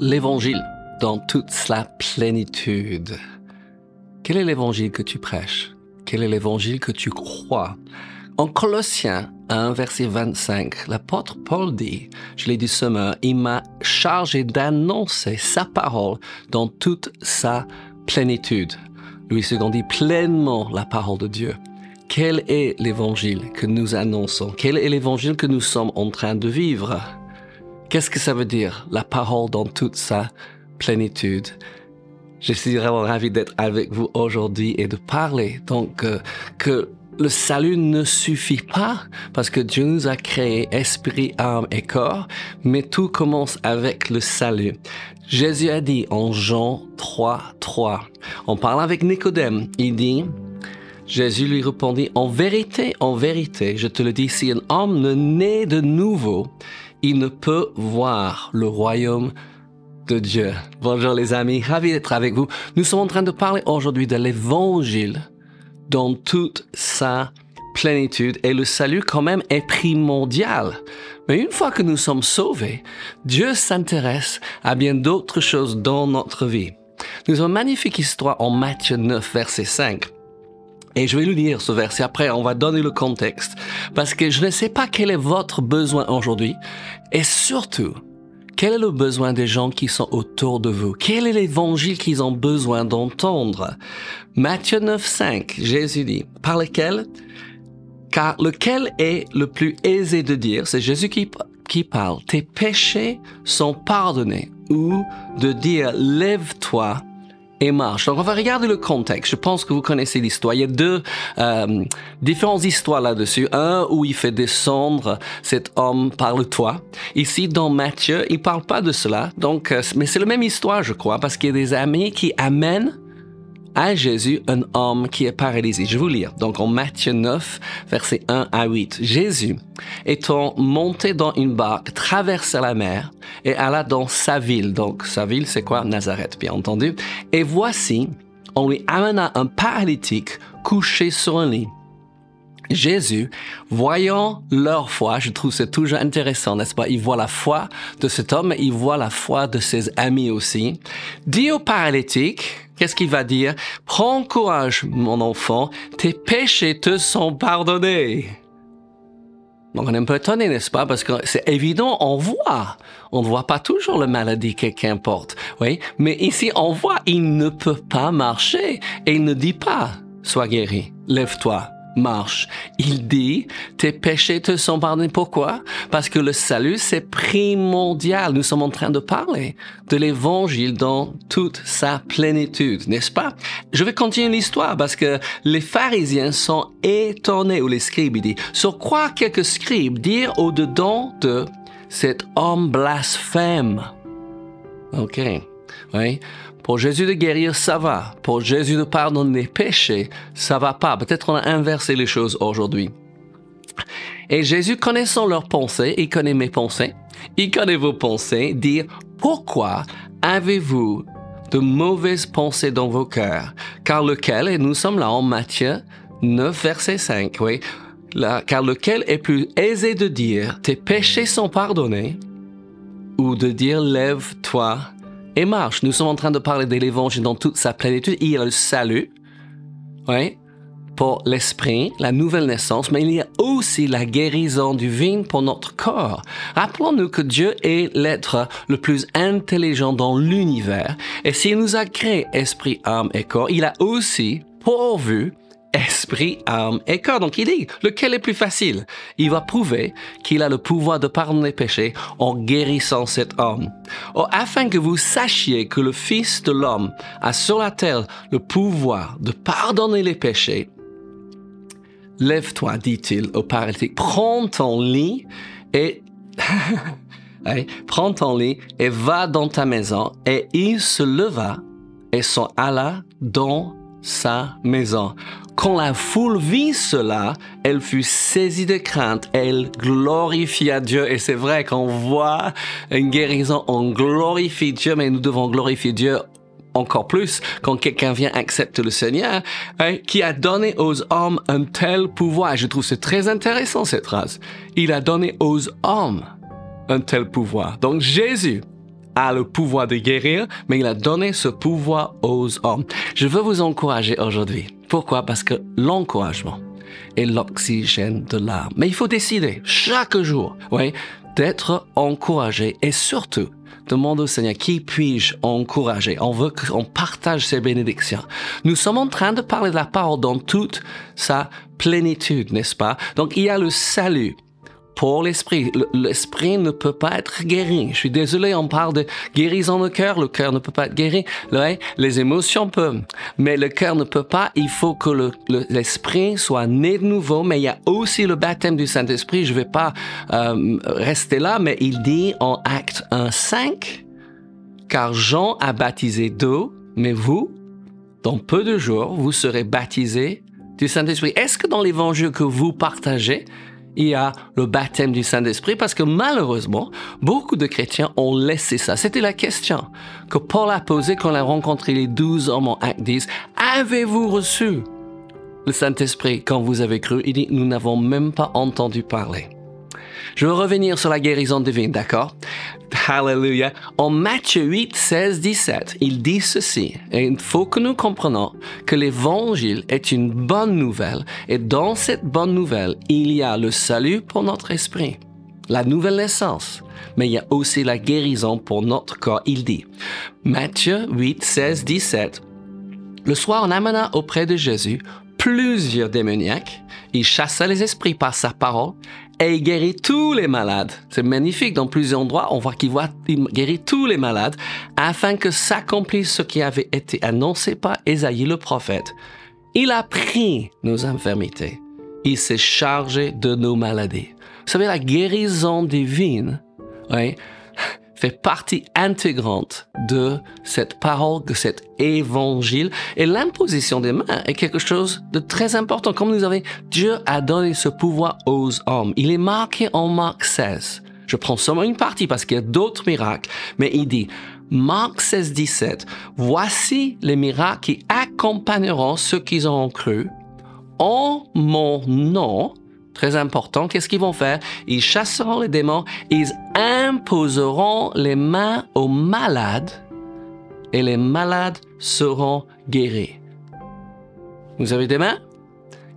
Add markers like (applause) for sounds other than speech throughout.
l'évangile dans toute sa plénitude. Quel est l'évangile que tu prêches? Quel est l'évangile que tu crois? En Colossiens 1, verset 25, l'apôtre Paul dit, je l'ai dit ce matin, il m'a chargé d'annoncer sa parole dans toute sa plénitude. Louis II dit pleinement la parole de Dieu. Quel est l'évangile que nous annonçons? Quel est l'évangile que nous sommes en train de vivre? Qu'est-ce que ça veut dire La parole dans toute sa plénitude? Je suis vraiment ravi d'être avec vous aujourd'hui et de parler. Donc, euh, que le salut ne suffit pas parce que Dieu nous a créé esprit, âme et corps, mais tout commence avec le salut. Jésus a dit en Jean 3, 3, on parle avec Nicodème, il dit, Jésus lui répondit, en vérité, en vérité, je te le dis, si un homme ne naît de nouveau, il ne peut voir le royaume de Dieu. Bonjour les amis, ravi d'être avec vous. Nous sommes en train de parler aujourd'hui de l'évangile dans toute sa plénitude et le salut quand même est primordial. Mais une fois que nous sommes sauvés, Dieu s'intéresse à bien d'autres choses dans notre vie. Nous avons une magnifique histoire en Matthieu 9, verset 5. Et je vais lui lire ce verset. Après, on va donner le contexte. Parce que je ne sais pas quel est votre besoin aujourd'hui. Et surtout, quel est le besoin des gens qui sont autour de vous? Quel est l'évangile qu'ils ont besoin d'entendre? Matthieu 9, 5, Jésus dit, par lequel? Car lequel est le plus aisé de dire? C'est Jésus qui, qui parle. Tes péchés sont pardonnés. Ou de dire, lève-toi et marche. Donc on va regarder le contexte. Je pense que vous connaissez l'histoire. Il y a deux euh, différentes histoires là-dessus. Un où il fait descendre cet homme par le toit. Ici dans Matthieu, il parle pas de cela. Donc, euh, mais c'est la même histoire, je crois, parce qu'il y a des amis qui amènent à Jésus un homme qui est paralysé. Je vais vous lire. Donc en Matthieu 9, versets 1 à 8. Jésus, étant monté dans une barque, traversa la mer et alla dans sa ville. Donc sa ville, c'est quoi? Nazareth, bien entendu. Et voici, on lui amena un paralytique couché sur un lit. Jésus, voyant leur foi, je trouve c'est toujours intéressant, n'est-ce pas? Il voit la foi de cet homme, il voit la foi de ses amis aussi. Dit au paralytique, Qu'est-ce qu'il va dire? Prends courage, mon enfant, tes péchés te sont pardonnés. Donc on est un peu étonné, n'est-ce pas? Parce que c'est évident, on voit. On ne voit pas toujours la maladie que quelqu'un porte. Oui, mais ici on voit, il ne peut pas marcher et il ne dit pas, sois guéri, lève-toi, marche. Il dit, tes péchés te sont pardonnés. Pourquoi? Parce que le salut, c'est primordial. Nous sommes en train de parler de l'évangile dans toute sa plénitude, n'est-ce pas? Je vais continuer l'histoire parce que les pharisiens sont étonnés, ou les scribes, il dit, sur quoi quelques scribes dire au-dedans de cet homme blasphème. OK. Oui. Pour Jésus de guérir, ça va. Pour Jésus de pardonner les péchés, ça va pas. Peut-être on a inversé les choses aujourd'hui. Et Jésus, connaissant leurs pensées, il connaît mes pensées, il connaît vos pensées, dit pourquoi avez-vous de mauvaises pensées dans vos cœurs? Car lequel, et nous sommes là en Matthieu 9, verset 5, oui, car lequel est plus aisé de dire tes péchés sont pardonnés ou de dire lève-toi et marche. Nous sommes en train de parler de l'évangile dans toute sa plénitude. Il y a le salut, oui, pour l'esprit, la nouvelle naissance, mais il y a aussi la guérison divine pour notre corps. Rappelons-nous que Dieu est l'être le plus intelligent dans l'univers. Et s'il nous a créé esprit, âme et corps, il a aussi pourvu esprit, âme et corps. Donc il dit, lequel est plus facile? Il va prouver qu'il a le pouvoir de pardonner les péchés en guérissant cet homme. Or, afin que vous sachiez que le Fils de l'homme a sur la terre le pouvoir de pardonner les péchés, lève-toi, dit-il au paralytique, prends ton lit et... (laughs) prends ton lit et va dans ta maison. Et il se leva et s'en alla dans sa maison. Quand la foule vit cela, elle fut saisie de crainte, elle glorifia Dieu. Et c'est vrai qu'on voit une guérison, on glorifie Dieu, mais nous devons glorifier Dieu encore plus quand quelqu'un vient accepter le Seigneur, hein, qui a donné aux hommes un tel pouvoir. Je trouve c'est très intéressant cette phrase. Il a donné aux hommes un tel pouvoir. Donc Jésus, a le pouvoir de guérir, mais il a donné ce pouvoir aux hommes. Je veux vous encourager aujourd'hui. Pourquoi? Parce que l'encouragement est l'oxygène de l'âme. Mais il faut décider chaque jour, oui, d'être encouragé et surtout demande au Seigneur, qui puis-je encourager? On veut qu'on partage ces bénédictions. Nous sommes en train de parler de la parole dans toute sa plénitude, n'est-ce pas? Donc il y a le salut, pour l'esprit. L'esprit ne peut pas être guéri. Je suis désolé, on parle de guérison de cœur. Le cœur ne peut pas être guéri. Les émotions peuvent, mais le cœur ne peut pas. Il faut que l'esprit soit né de nouveau. Mais il y a aussi le baptême du Saint-Esprit. Je ne vais pas euh, rester là, mais il dit en Acte 1.5, car Jean a baptisé d'eau, mais vous, dans peu de jours, vous serez baptisés du Saint-Esprit. Est-ce que dans l'évangile que vous partagez, il y a le baptême du Saint-Esprit parce que malheureusement, beaucoup de chrétiens ont laissé ça. C'était la question que Paul a posée quand il a rencontré les douze hommes en Acte 10. Avez-vous reçu le Saint-Esprit quand vous avez cru? Il dit, nous n'avons même pas entendu parler. Je veux revenir sur la guérison divine, d'accord? Hallelujah. En Matthieu 8, 16, 17, il dit ceci. Il faut que nous comprenions que l'évangile est une bonne nouvelle. Et dans cette bonne nouvelle, il y a le salut pour notre esprit, la nouvelle naissance. Mais il y a aussi la guérison pour notre corps. Il dit, Matthieu 8, 16, 17, le soir, on amena auprès de Jésus plusieurs démoniaques. Il chassa les esprits par sa parole et il guérit tous les malades. C'est magnifique. Dans plusieurs endroits, on voit qu'il guérit tous les malades afin que s'accomplisse ce qui avait été annoncé par Esaïe le prophète. Il a pris nos infirmités. Il s'est chargé de nos maladies. Vous savez, la guérison divine, oui, fait partie intégrante de cette parole, de cet évangile. Et l'imposition des mains est quelque chose de très important. Comme nous avons, Dieu a donné ce pouvoir aux hommes. Il est marqué en Marc 16. Je prends seulement une partie parce qu'il y a d'autres miracles, mais il dit, Marc 16, 17, voici les miracles qui accompagneront ceux qui auront cru en mon nom très important, qu'est-ce qu'ils vont faire? Ils chasseront les démons, ils imposeront les mains aux malades et les malades seront guéris. Vous avez des mains?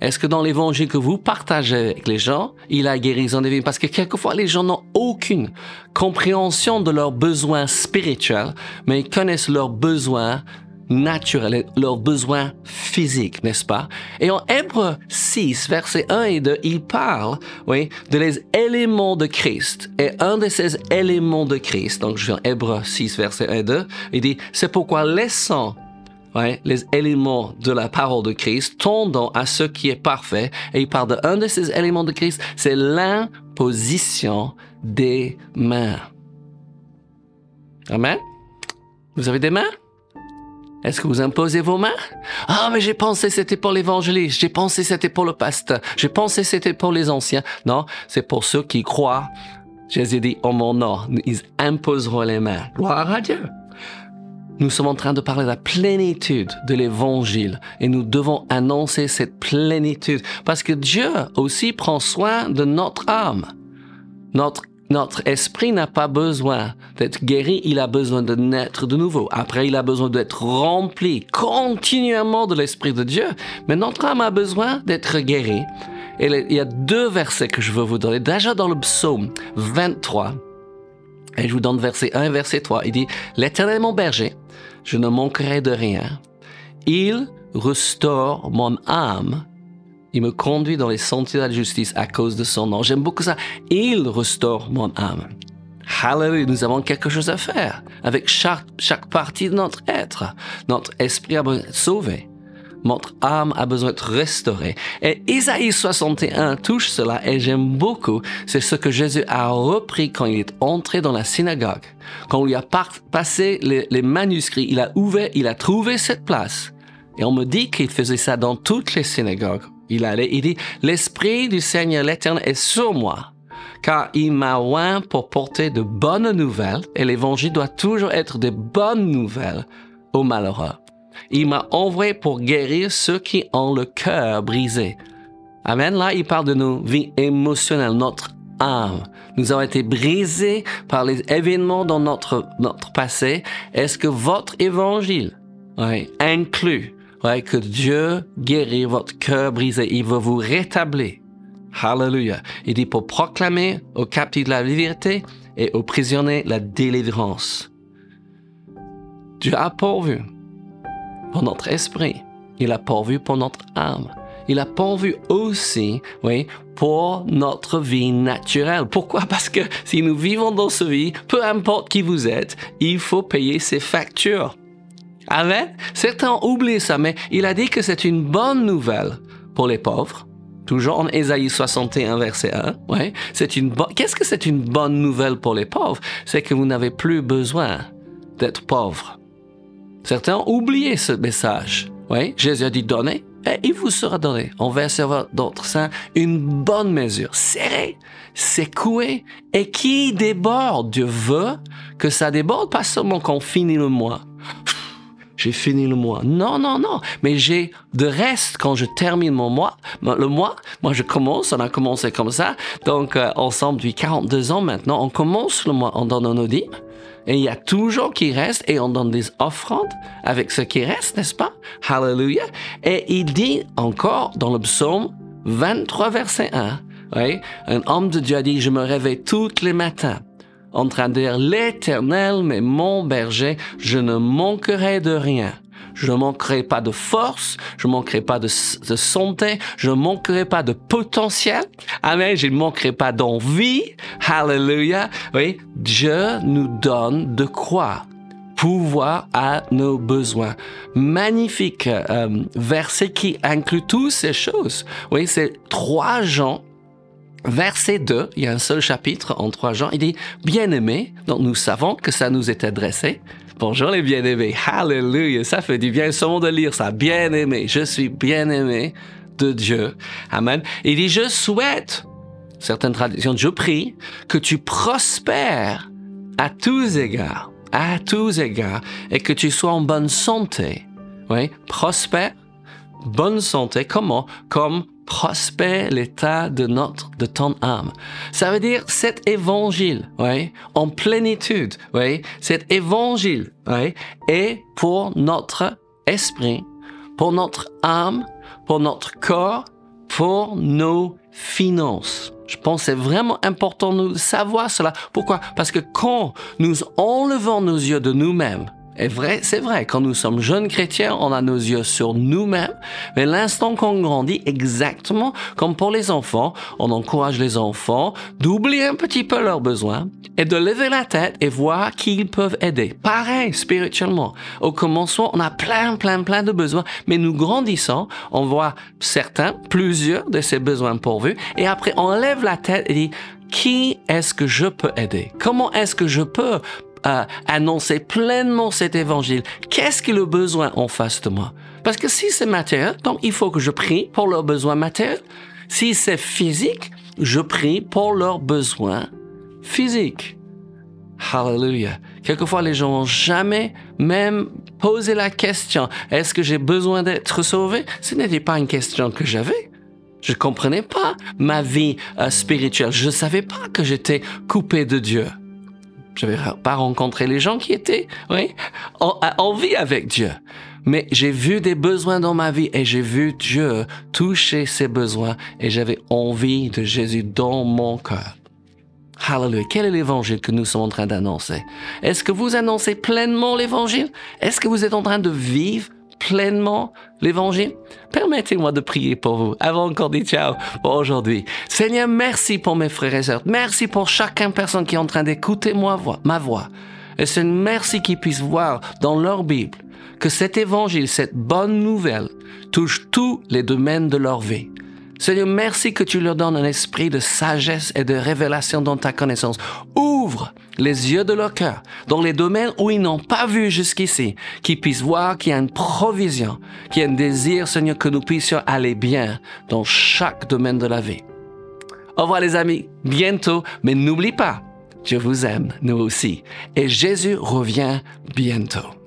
Est-ce que dans l'évangile que vous partagez avec les gens, il a guérison divine? Parce que quelquefois, les gens n'ont aucune compréhension de leurs besoins spirituels, mais ils connaissent leurs besoins naturels, leurs besoins physiques, n'est-ce pas? Et en Hébreu 6, versets 1 et 2, il parle, oui, de les éléments de Christ. Et un de ces éléments de Christ, donc je suis en Hébreu 6, versets 1 et 2, il dit, c'est pourquoi laissant Ouais, les éléments de la parole de Christ, tendant à ce qui est parfait. Et il parle de un de ces éléments de Christ, c'est l'imposition des mains. Amen? Vous avez des mains? Est-ce que vous imposez vos mains? Ah, mais j'ai pensé c'était pour l'évangéliste, j'ai pensé c'était pour le pasteur, j'ai pensé c'était pour les anciens. Non, c'est pour ceux qui croient. Jésus dit, en mon nom, ils imposeront les mains. Gloire à Dieu. Nous sommes en train de parler de la plénitude de l'évangile et nous devons annoncer cette plénitude parce que Dieu aussi prend soin de notre âme. Notre notre esprit n'a pas besoin d'être guéri, il a besoin de naître de nouveau. Après, il a besoin d'être rempli continuellement de l'Esprit de Dieu. Mais notre âme a besoin d'être guérie. Et il y a deux versets que je veux vous donner. Déjà dans le psaume 23, et je vous donne verset 1 et verset 3, il dit, L'Éternel mon berger, je ne manquerai de rien. Il restaure mon âme il me conduit dans les sentiers de la justice à cause de son nom. J'aime beaucoup ça. Il restaure mon âme. Hallelujah, nous avons quelque chose à faire avec chaque, partie de notre être. Notre esprit a besoin d'être sauvé. Notre âme a besoin d'être restaurée. Et Isaïe 61 touche cela et j'aime beaucoup. C'est ce que Jésus a repris quand il est entré dans la synagogue. Quand on lui a passé les, les manuscrits, il a ouvert, il a trouvé cette place. Et on me dit qu'il faisait ça dans toutes les synagogues il dit, l'Esprit du Seigneur l'Éternel est sur moi, car il m'a oint pour porter de bonnes nouvelles, et l'évangile doit toujours être de bonnes nouvelles aux malheureux. Il m'a envoyé pour guérir ceux qui ont le cœur brisé. Amen. Là, il parle de nos vies émotionnelles, notre âme. Nous avons été brisés par les événements dans notre, notre passé. Est-ce que votre évangile inclut ouais, que Dieu guérit votre cœur brisé? Il veut vous rétablir. Hallelujah. Il dit pour proclamer aux captifs la liberté et aux prisonniers la délivrance. Dieu a pourvu pour notre esprit. Il a pourvu pour notre âme. Il a pourvu aussi, oui, pour notre vie naturelle. Pourquoi? Parce que si nous vivons dans ce vie, peu importe qui vous êtes, il faut payer ses factures. Amen. Certains oublient ça, mais il a dit que c'est une bonne nouvelle pour les pauvres. Toujours en Ésaïe 61, verset 1. Ouais. C'est une Qu'est-ce que c'est une bonne nouvelle pour les pauvres? C'est que vous n'avez plus besoin d'être pauvre. Certains ont oublié ce message. Oui, Jésus a dit donnez et il vous sera donné. On va servir d'autres saints une bonne mesure, serrée, secouée et qui déborde? Dieu veut que ça déborde, pas seulement qu'on finit le mois. J'ai fini le mois. Non, non, non. Mais j'ai de reste quand je termine mon mois. Le mois, moi je commence, on a commencé comme ça. Donc euh, ensemble depuis 42 ans maintenant, on commence le mois, on donne nos dîmes. Et il y a toujours qui reste et on donne des offrandes avec ce qui reste, n'est-ce pas? Hallelujah. Et il dit encore dans le psaume 23, verset 1, oui, un homme de Dieu a dit, je me réveille tous les matins en train de dire, l'éternel, mais mon berger, je ne manquerai de rien. Je ne manquerai pas de force, je ne manquerai pas de, santé, je ne manquerai pas de potentiel. Amen. Je ne manquerai pas d'envie. Hallelujah. Oui. Dieu nous donne de quoi pouvoir à nos besoins. Magnifique euh, verset qui inclut toutes ces choses. Oui, c'est trois Jean Verset 2, il y a un seul chapitre en trois Jean, il dit, bien-aimés, donc nous savons que ça nous est adressé, Bonjour les bien-aimés. Hallelujah. Ça fait du bien seulement de lire ça. Bien-aimé. Je suis bien-aimé de Dieu. Amen. Il dit, je souhaite, certaines traditions, je prie que tu prospères à tous égards, à tous égards, et que tu sois en bonne santé. Oui, prospère, bonne santé. Comment? Comme prospère l'état de notre, de ton âme. Ça veut dire cet évangile, oui, en plénitude, oui, cet évangile, oui, est pour notre esprit, pour notre âme, pour notre corps, pour nos finances. Je pense que c'est vraiment important de savoir cela. Pourquoi? Parce que quand nous enlevons nos yeux de nous-mêmes, est vrai, c'est vrai, quand nous sommes jeunes chrétiens, on a nos yeux sur nous-mêmes, mais l'instant qu'on grandit, exactement comme pour les enfants, on encourage les enfants d'oublier un petit peu leurs besoins et de lever la tête et voir qui ils peuvent aider. Pareil, spirituellement. Au commencement, on a plein, plein, plein de besoins, mais nous grandissons, on voit certains, plusieurs de ces besoins pourvus, et après on lève la tête et dit, qui est-ce que je peux aider? Comment est-ce que je peux annoncer pleinement cet évangile, qu'est-ce que le besoin en face de moi? Parce que si c'est matériel, donc il faut que je prie pour leurs besoins matériels. Si c'est physique, je prie pour leurs besoins physiques. Hallelujah. Quelquefois, les gens n'ont jamais même posé la question, est-ce que j'ai besoin d'être sauvé? Ce n'était pas une question que j'avais. Je comprenais pas ma vie euh, spirituelle. Je savais pas que j'étais coupé de Dieu. Je n'avais pas rencontré les gens qui étaient, oui, en, vie avec Dieu. Mais j'ai vu des besoins dans ma vie et j'ai vu Dieu toucher ces besoins et j'avais envie de Jésus dans mon cœur. Hallelujah. Quel est l'évangile que nous sommes en train d'annoncer? Est-ce que vous annoncez pleinement l'évangile? Est-ce que vous êtes en train de vivre pleinement l'évangile? Permettez-moi de prier pour vous avant encore dit ciao pour aujourd'hui. Seigneur, merci pour mes frères et sœurs. Merci pour chacun personne qui est en train d'écouter ma voix, ma voix. Et c'est une merci qu'ils puissent voir dans leur Bible que cet évangile, cette bonne nouvelle, touche tous les domaines de leur vie. Seigneur, merci que tu leur donnes un esprit de sagesse et de révélation dans ta connaissance. Ouvre les yeux de leur cœur dans les domaines où ils n'ont pas vu jusqu'ici, qu'ils puissent voir qu'il y a une provision, qu'il y a un désir, Seigneur, que nous puissions aller bien dans chaque domaine de la vie. Au revoir les amis, bientôt, mais n'oublie pas, je vous aime, nous aussi, et Jésus revient bientôt.